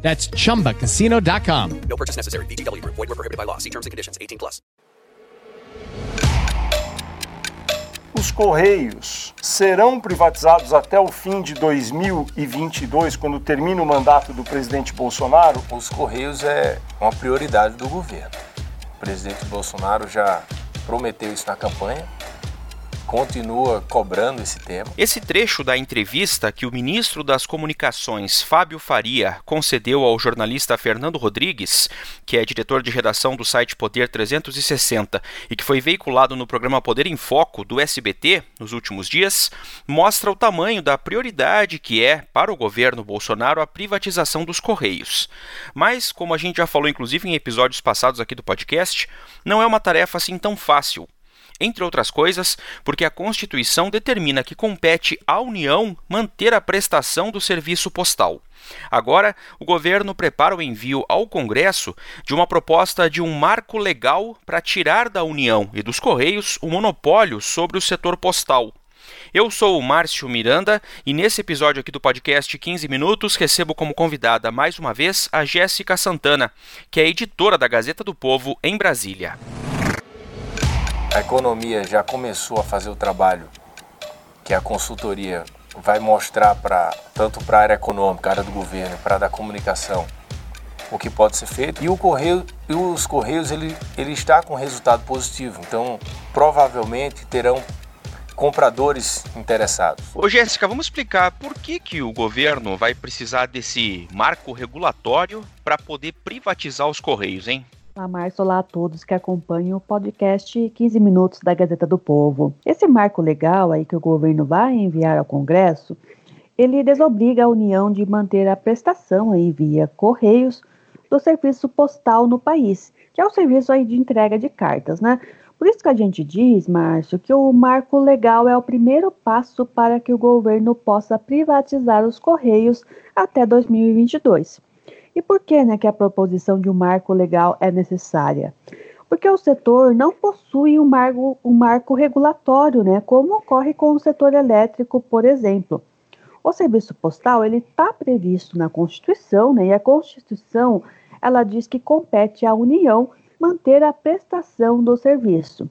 That's chumbacasino.com. No purchase necessary. VGW Group. Void were prohibited by law. See terms and conditions. 18 plus. Os Correios serão privatizados até o fim de 2022, quando termina o mandato do presidente Bolsonaro? Os Correios é uma prioridade do governo. O presidente Bolsonaro já prometeu isso na campanha continua cobrando esse tema. Esse trecho da entrevista que o ministro das Comunicações, Fábio Faria, concedeu ao jornalista Fernando Rodrigues, que é diretor de redação do site Poder 360 e que foi veiculado no programa Poder em Foco do SBT nos últimos dias, mostra o tamanho da prioridade que é para o governo Bolsonaro a privatização dos Correios. Mas, como a gente já falou inclusive em episódios passados aqui do podcast, não é uma tarefa assim tão fácil entre outras coisas, porque a Constituição determina que compete à União manter a prestação do serviço postal. Agora, o governo prepara o envio ao Congresso de uma proposta de um marco legal para tirar da União e dos Correios o monopólio sobre o setor postal. Eu sou o Márcio Miranda e nesse episódio aqui do podcast 15 Minutos recebo como convidada mais uma vez a Jéssica Santana, que é editora da Gazeta do Povo em Brasília a economia já começou a fazer o trabalho que a consultoria vai mostrar para tanto para a área econômica, a área do governo, para a da comunicação, o que pode ser feito. E o correio, e os correios ele, ele está com resultado positivo. Então, provavelmente terão compradores interessados. Ô Jéssica, vamos explicar por que, que o governo vai precisar desse marco regulatório para poder privatizar os correios, hein? Olá, Márcio. Olá a todos que acompanham o podcast 15 Minutos da Gazeta do Povo. Esse marco legal aí que o governo vai enviar ao Congresso, ele desobriga a União de manter a prestação aí via Correios do serviço postal no país, que é o serviço aí de entrega de cartas, né? Por isso que a gente diz, Márcio, que o marco legal é o primeiro passo para que o governo possa privatizar os Correios até 2022. E por que, né, que a proposição de um marco legal é necessária? Porque o setor não possui um marco, um marco regulatório, né, como ocorre com o setor elétrico, por exemplo. O serviço postal ele está previsto na Constituição, né, e a Constituição ela diz que compete à União manter a prestação do serviço.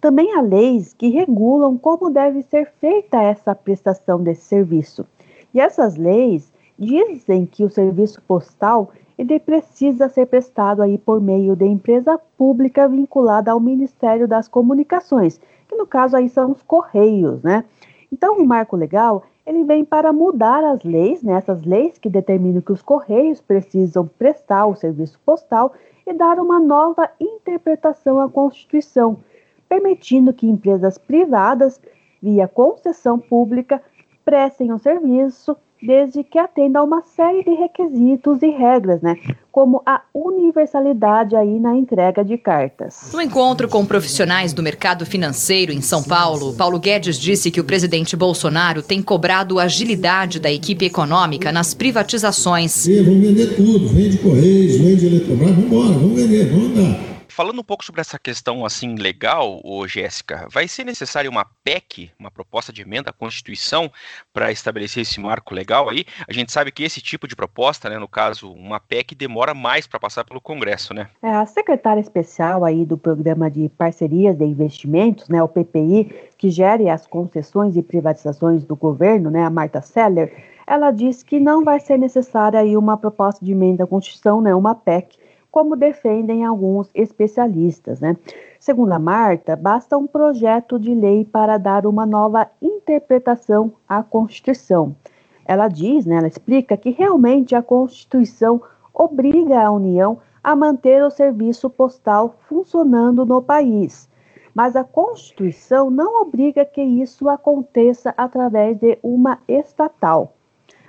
Também há leis que regulam como deve ser feita essa prestação desse serviço. E essas leis dizem que o serviço postal ele precisa ser prestado aí por meio de empresa pública vinculada ao Ministério das Comunicações, que no caso aí são os Correios, né? Então, o marco legal, ele vem para mudar as leis, né, essas leis que determinam que os Correios precisam prestar o serviço postal e dar uma nova interpretação à Constituição, permitindo que empresas privadas, via concessão pública, prestem o serviço desde que atenda a uma série de requisitos e regras, né? Como a universalidade aí na entrega de cartas. No encontro com profissionais do mercado financeiro em São Paulo, Paulo Guedes disse que o presidente Bolsonaro tem cobrado agilidade da equipe econômica nas privatizações. Vamos vender tudo, vende Correios, vende Eletrobras, vamos embora, vamos vender, vamos andar falando um pouco sobre essa questão assim legal, ô Jéssica, vai ser necessária uma PEC, uma proposta de emenda à Constituição, para estabelecer esse marco legal aí? A gente sabe que esse tipo de proposta, né, no caso, uma PEC, demora mais para passar pelo Congresso, né? É, a secretária especial aí do Programa de Parcerias de Investimentos, né, o PPI, que gere as concessões e privatizações do governo, né, a Marta Seller, ela diz que não vai ser necessária aí uma proposta de emenda à Constituição, né, uma PEC, como defendem alguns especialistas. Né? Segundo a Marta, basta um projeto de lei para dar uma nova interpretação à Constituição. Ela diz, né, ela explica que realmente a Constituição obriga a União a manter o serviço postal funcionando no país. Mas a Constituição não obriga que isso aconteça através de uma estatal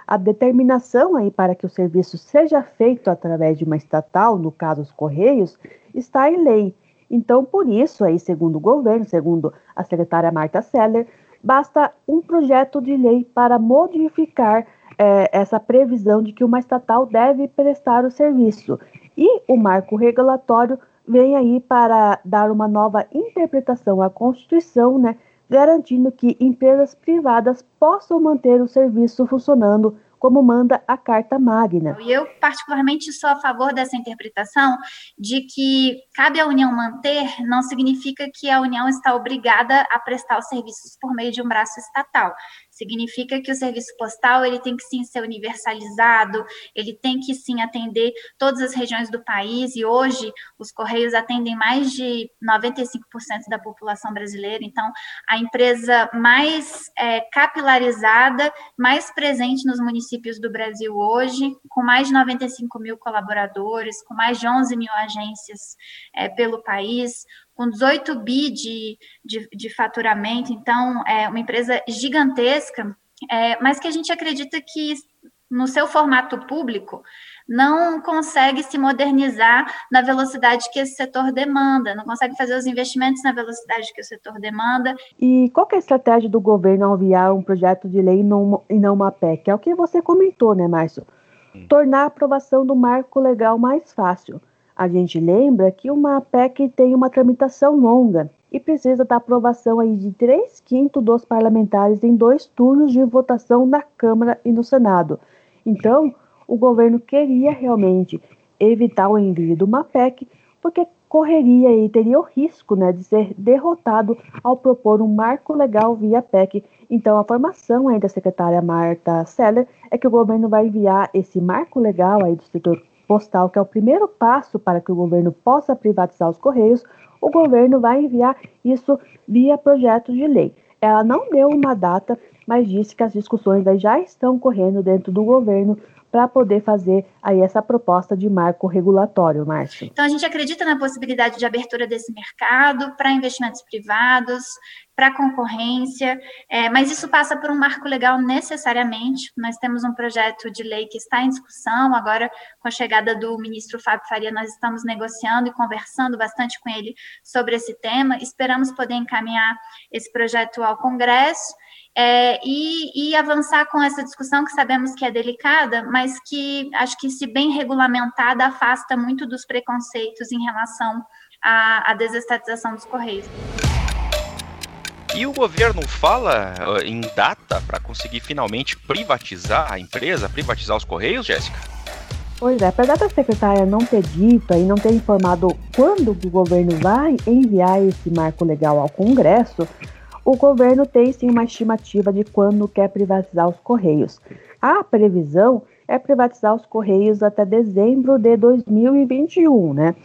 a determinação aí para que o serviço seja feito através de uma estatal, no caso os Correios, está em lei. Então, por isso, aí, segundo o governo, segundo a secretária Marta Seller, basta um projeto de lei para modificar é, essa previsão de que uma estatal deve prestar o serviço. E o marco regulatório vem aí para dar uma nova interpretação à Constituição, né, garantindo que empresas privadas possam manter o serviço funcionando como manda a Carta Magna. E eu, particularmente, sou a favor dessa interpretação de que cabe à União manter, não significa que a União está obrigada a prestar os serviços por meio de um braço estatal. Significa que o serviço postal ele tem que sim ser universalizado, ele tem que sim atender todas as regiões do país e hoje os correios atendem mais de 95% da população brasileira. Então, a empresa mais é, capilarizada, mais presente nos municípios do Brasil hoje, com mais de 95 mil colaboradores, com mais de 11 mil agências é, pelo país, com 18 bi de, de, de faturamento, então é uma empresa gigantesca, é, mas que a gente acredita que no seu formato público não consegue se modernizar na velocidade que esse setor demanda, não consegue fazer os investimentos na velocidade que o setor demanda. E qual é a estratégia do governo ao enviar um projeto de lei e não, e não uma PEC? É o que você comentou, né, Márcio? Tornar a aprovação do marco legal mais fácil. A gente lembra que uma PEC tem uma tramitação longa e precisa da aprovação aí de 3 quintos dos parlamentares em dois turnos de votação na Câmara e no Senado. Então, o governo queria realmente evitar o envio de uma PEC, porque correria e teria o risco né, de ser derrotado ao propor um marco legal via PEC. Então, a formação aí da secretária Marta Seller é que o governo vai enviar esse marco legal aí do setor postal, que é o primeiro passo para que o governo possa privatizar os Correios, o governo vai enviar isso via projeto de lei. Ela não deu uma data, mas disse que as discussões já estão correndo dentro do governo para poder fazer aí essa proposta de marco regulatório, Márcio. Então a gente acredita na possibilidade de abertura desse mercado para investimentos privados, para concorrência, é, mas isso passa por um marco legal necessariamente. Nós temos um projeto de lei que está em discussão, agora com a chegada do ministro Fábio Faria, nós estamos negociando e conversando bastante com ele sobre esse tema. Esperamos poder encaminhar esse projeto ao Congresso é, e, e, avançar com essa discussão que sabemos que é delicada, mas que acho que, se bem regulamentada, afasta muito dos preconceitos em relação à, à desestatização dos Correios. E o governo fala em data para conseguir finalmente privatizar a empresa, privatizar os Correios, Jéssica? Pois é, apesar da secretária não ter dito e não ter informado quando o governo vai enviar esse marco legal ao Congresso, o governo tem sim uma estimativa de quando quer privatizar os Correios. A previsão é privatizar os Correios até dezembro de 2021, né?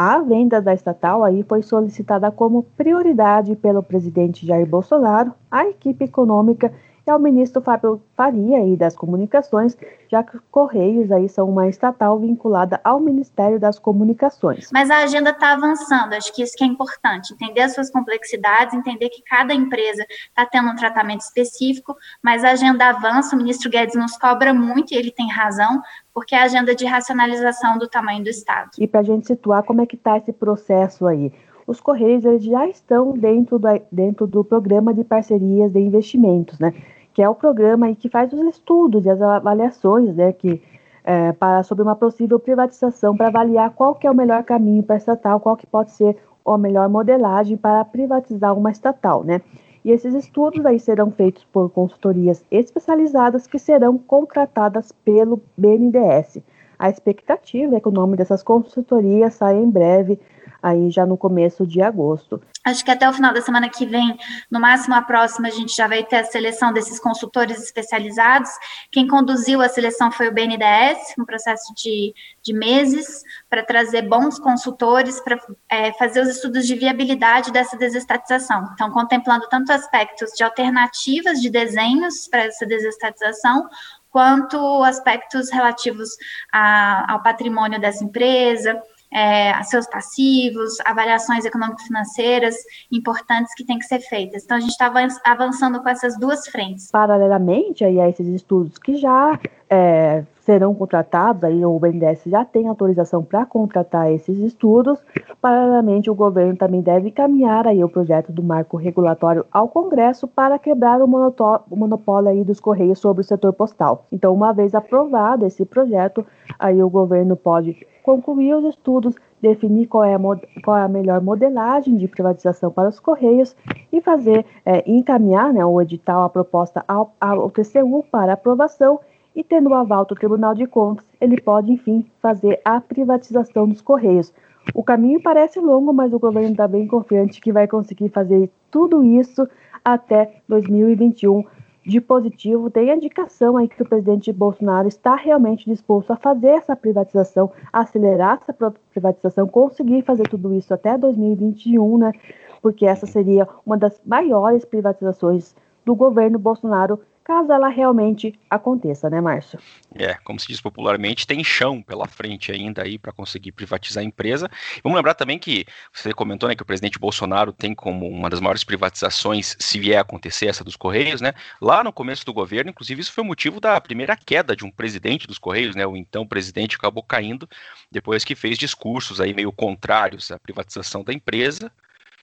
A venda da estatal aí foi solicitada como prioridade pelo presidente Jair Bolsonaro, a equipe econômica e ao ministro Fábio Faria aí das Comunicações, já que Correios aí são uma estatal vinculada ao Ministério das Comunicações. Mas a agenda está avançando, acho que isso que é importante, entender as suas complexidades, entender que cada empresa está tendo um tratamento específico, mas a agenda avança, o ministro Guedes nos cobra muito e ele tem razão, porque é a agenda de racionalização do tamanho do Estado. E para a gente situar como é que está esse processo aí, os Correios eles já estão dentro do, dentro do programa de parcerias de investimentos, né? Que é o programa que faz os estudos e as avaliações, né, que é, para sobre uma possível privatização para avaliar qual que é o melhor caminho para estatal, qual que pode ser a melhor modelagem para privatizar uma estatal, né? E esses estudos aí serão feitos por consultorias especializadas que serão contratadas pelo BNDES. A expectativa é que o nome dessas consultorias saia em breve aí já no começo de agosto. Acho que até o final da semana que vem, no máximo a próxima, a gente já vai ter a seleção desses consultores especializados. Quem conduziu a seleção foi o BNDES, um processo de, de meses, para trazer bons consultores para é, fazer os estudos de viabilidade dessa desestatização. Então, contemplando tanto aspectos de alternativas de desenhos para essa desestatização, quanto aspectos relativos a, ao patrimônio dessa empresa, é, seus passivos, avaliações econômico-financeiras importantes que têm que ser feitas. Então, a gente está avançando com essas duas frentes. Paralelamente aí a esses estudos que já é, serão contratados, aí o BNDES já tem autorização para contratar esses estudos, paralelamente o governo também deve encaminhar aí o projeto do marco regulatório ao Congresso para quebrar o, o monopólio aí dos Correios sobre o setor postal. Então, uma vez aprovado esse projeto, aí o governo pode concluir os estudos, definir qual é, a, qual é a melhor modelagem de privatização para os Correios e fazer, é, encaminhar né, o edital, a proposta ao, ao TCU para aprovação e tendo o aval do Tribunal de Contas, ele pode, enfim, fazer a privatização dos Correios. O caminho parece longo, mas o governo está bem confiante que vai conseguir fazer tudo isso até 2021 de positivo, tem indicação aí que o presidente Bolsonaro está realmente disposto a fazer essa privatização, acelerar essa privatização, conseguir fazer tudo isso até 2021, né? Porque essa seria uma das maiores privatizações do governo Bolsonaro caso ela realmente aconteça, né, Márcio? É, como se diz popularmente, tem chão pela frente ainda aí para conseguir privatizar a empresa. Vamos lembrar também que você comentou, né, que o presidente Bolsonaro tem como uma das maiores privatizações, se vier a acontecer essa dos Correios, né? Lá no começo do governo, inclusive isso foi motivo da primeira queda de um presidente dos Correios, né? O então presidente acabou caindo depois que fez discursos aí meio contrários à privatização da empresa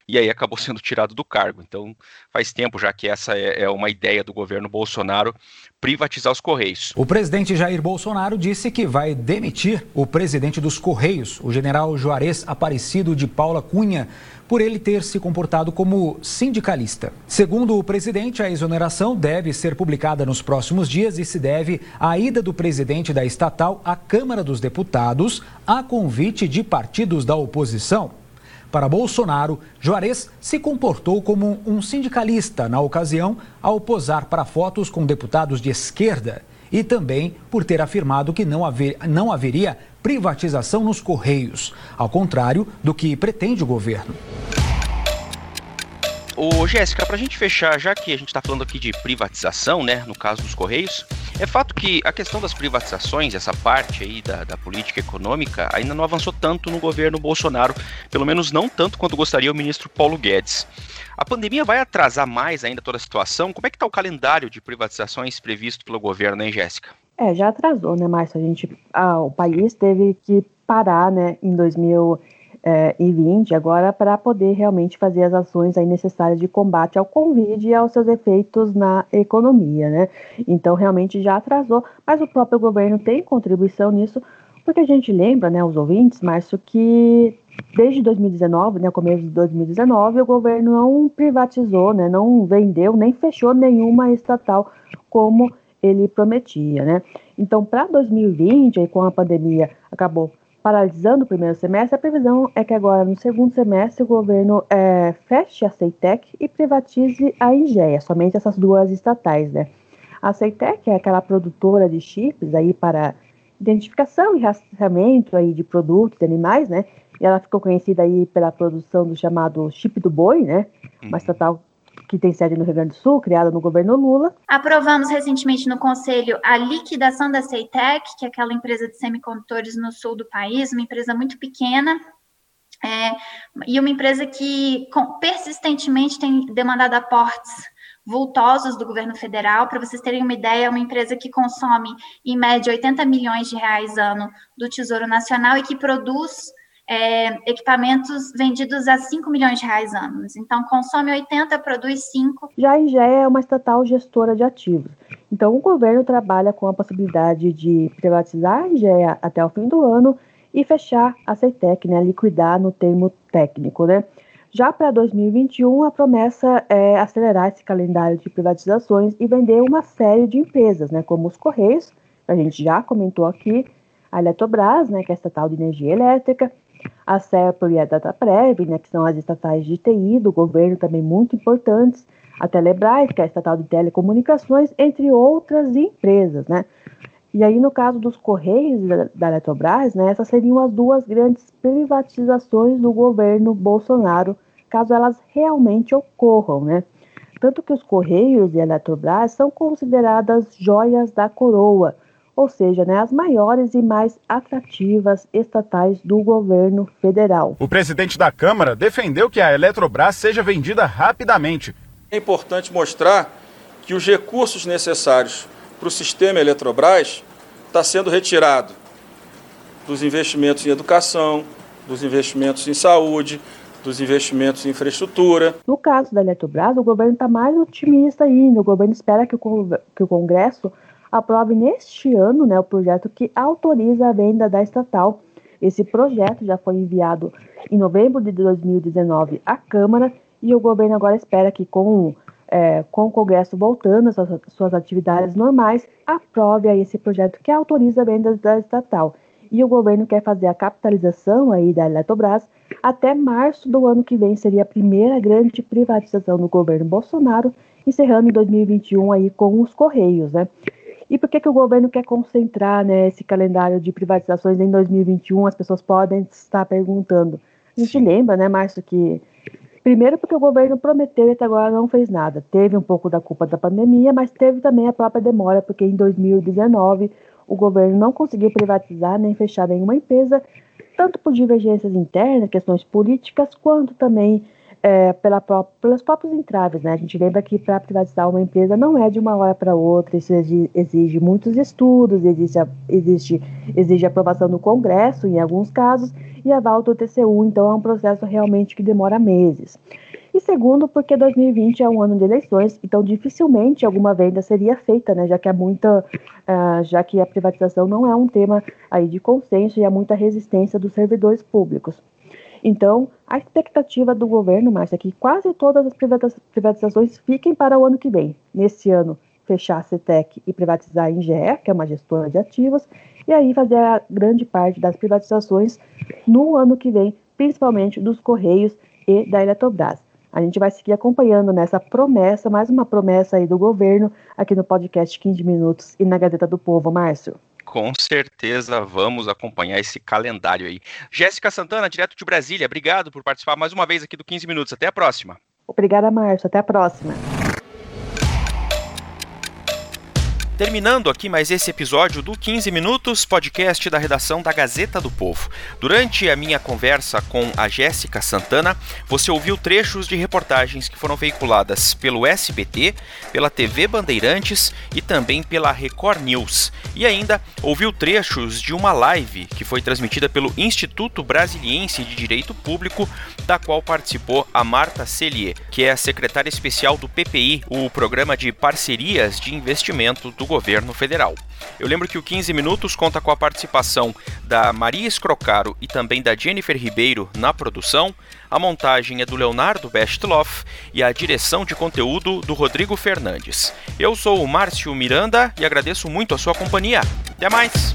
e aí acabou sendo tirado do cargo. Então, faz tempo já que essa é, é uma ideia do governo Bolsonaro privatizar os Correios. O presidente Jair Bolsonaro disse que vai demitir o presidente dos Correios, o general Juarez Aparecido de Paula Cunha, por ele ter se comportado como sindicalista. Segundo o presidente, a exoneração deve ser publicada nos próximos dias e se deve à ida do presidente da estatal à Câmara dos Deputados a convite de partidos da oposição. Para Bolsonaro, Juarez se comportou como um sindicalista na ocasião ao posar para fotos com deputados de esquerda e também por ter afirmado que não, haver, não haveria privatização nos Correios, ao contrário do que pretende o governo. Ô, Jéssica, para a gente fechar, já que a gente está falando aqui de privatização, né, no caso dos Correios, é fato que a questão das privatizações, essa parte aí da, da política econômica, ainda não avançou tanto no governo Bolsonaro, pelo menos não tanto quanto gostaria o ministro Paulo Guedes. A pandemia vai atrasar mais ainda toda a situação? Como é que está o calendário de privatizações previsto pelo governo, hein, Jéssica? É, já atrasou, né, Márcio? A gente, ah, o país teve que parar, né, em 2000 eh, e 20 agora para poder realmente fazer as ações aí necessárias de combate ao Covid e aos seus efeitos na economia, né? Então realmente já atrasou, mas o próprio governo tem contribuição nisso, porque a gente lembra, né, os ouvintes, Márcio, que desde 2019, né, começo de 2019, o governo não privatizou, né, não vendeu, nem fechou nenhuma estatal como ele prometia, né? Então, para 2020, aí, com a pandemia, acabou paralisando o primeiro semestre, a previsão é que agora, no segundo semestre, o governo é, feche a Ceitec e privatize a Ingea, somente essas duas estatais, né? A Ceitec é aquela produtora de chips aí para identificação e rastreamento aí de produtos, de animais, né? E ela ficou conhecida aí pela produção do chamado chip do boi, né? Uma estatal que tem sede no Rio Grande do Sul, criada no governo Lula. Aprovamos recentemente no Conselho a liquidação da Ceitec, que é aquela empresa de semicondutores no sul do país, uma empresa muito pequena, é, e uma empresa que com, persistentemente tem demandado aportes vultosos do governo federal. Para vocês terem uma ideia, é uma empresa que consome, em média, 80 milhões de reais ano do Tesouro Nacional e que produz é, equipamentos vendidos a 5 milhões de reais anos. Então, consome 80, produz 5. Já a IGE é uma estatal gestora de ativos. Então, o governo trabalha com a possibilidade de privatizar a IGE até o fim do ano e fechar a CETEC, né, liquidar no termo técnico, né? Já para 2021, a promessa é acelerar esse calendário de privatizações e vender uma série de empresas, né, como os Correios, a gente já comentou aqui, a Eletrobras, né, que é estatal de energia elétrica, a CEPRO e a Dataprev, né, que são as estatais de TI do governo também muito importantes, a Telebrás, que é a estatal de telecomunicações, entre outras empresas, né? E aí, no caso dos Correios da, da Eletrobras, né, essas seriam as duas grandes privatizações do governo Bolsonaro, caso elas realmente ocorram, né? Tanto que os Correios e a Eletrobras são consideradas joias da coroa, ou seja, né, as maiores e mais atrativas estatais do governo federal. O presidente da Câmara defendeu que a Eletrobras seja vendida rapidamente. É importante mostrar que os recursos necessários para o sistema Eletrobras está sendo retirado dos investimentos em educação, dos investimentos em saúde, dos investimentos em infraestrutura. No caso da Eletrobras, o governo está mais otimista ainda. O governo espera que o, que o Congresso aprove neste ano né, o projeto que autoriza a venda da estatal. Esse projeto já foi enviado em novembro de 2019 à Câmara e o governo agora espera que, com, é, com o Congresso voltando às suas, atividades normais, aprove aí esse projeto que autoriza a venda da estatal. E o governo quer fazer a capitalização aí da Eletrobras até março do ano que vem, seria a primeira grande privatização do governo Bolsonaro, encerrando em 2021 aí com os Correios, né? E por que, que o governo quer concentrar né, esse calendário de privatizações em 2021? As pessoas podem estar perguntando. A gente lembra, né, Márcio, que primeiro porque o governo prometeu e até agora não fez nada. Teve um pouco da culpa da pandemia, mas teve também a própria demora, porque em 2019 o governo não conseguiu privatizar nem fechar nenhuma empresa, tanto por divergências internas, questões políticas, quanto também é, pela pró pelos próprios entraves. Né? A gente lembra que para privatizar uma empresa não é de uma hora para outra, isso exige, muitos estudos, exige, existe, exige aprovação do Congresso, em alguns casos, e aval do TCU, então é um processo realmente que demora meses. E segundo, porque 2020 é um ano de eleições, então dificilmente alguma venda seria feita, né, já que é muita, uh, já que a privatização não é um tema aí de consenso e há muita resistência dos servidores públicos. Então, a expectativa do governo, Márcia, é que quase todas as privatizações fiquem para o ano que vem. Nesse ano, fechar a CETEC e privatizar a INGE, que é uma gestora de ativos, e aí fazer a grande parte das privatizações no ano que vem, principalmente dos Correios e da Eletrobras. A gente vai seguir acompanhando nessa promessa, mais uma promessa aí do governo, aqui no podcast 15 Minutos e na Gazeta do Povo, Márcio. Com certeza vamos acompanhar esse calendário aí. Jéssica Santana, direto de Brasília, obrigado por participar mais uma vez aqui do 15 Minutos. Até a próxima. Obrigada, Márcio. Até a próxima. Terminando aqui mais esse episódio do 15 Minutos, podcast da redação da Gazeta do Povo. Durante a minha conversa com a Jéssica Santana, você ouviu trechos de reportagens que foram veiculadas pelo SBT, pela TV Bandeirantes e também pela Record News. E ainda ouviu trechos de uma live que foi transmitida pelo Instituto Brasiliense de Direito Público, da qual participou a Marta Cellier, que é a secretária especial do PPI, o Programa de Parcerias de Investimento do do governo federal. Eu lembro que o 15 Minutos conta com a participação da Maria Escrocaro e também da Jennifer Ribeiro na produção, a montagem é do Leonardo Bestloff e a direção de conteúdo do Rodrigo Fernandes. Eu sou o Márcio Miranda e agradeço muito a sua companhia. Até mais!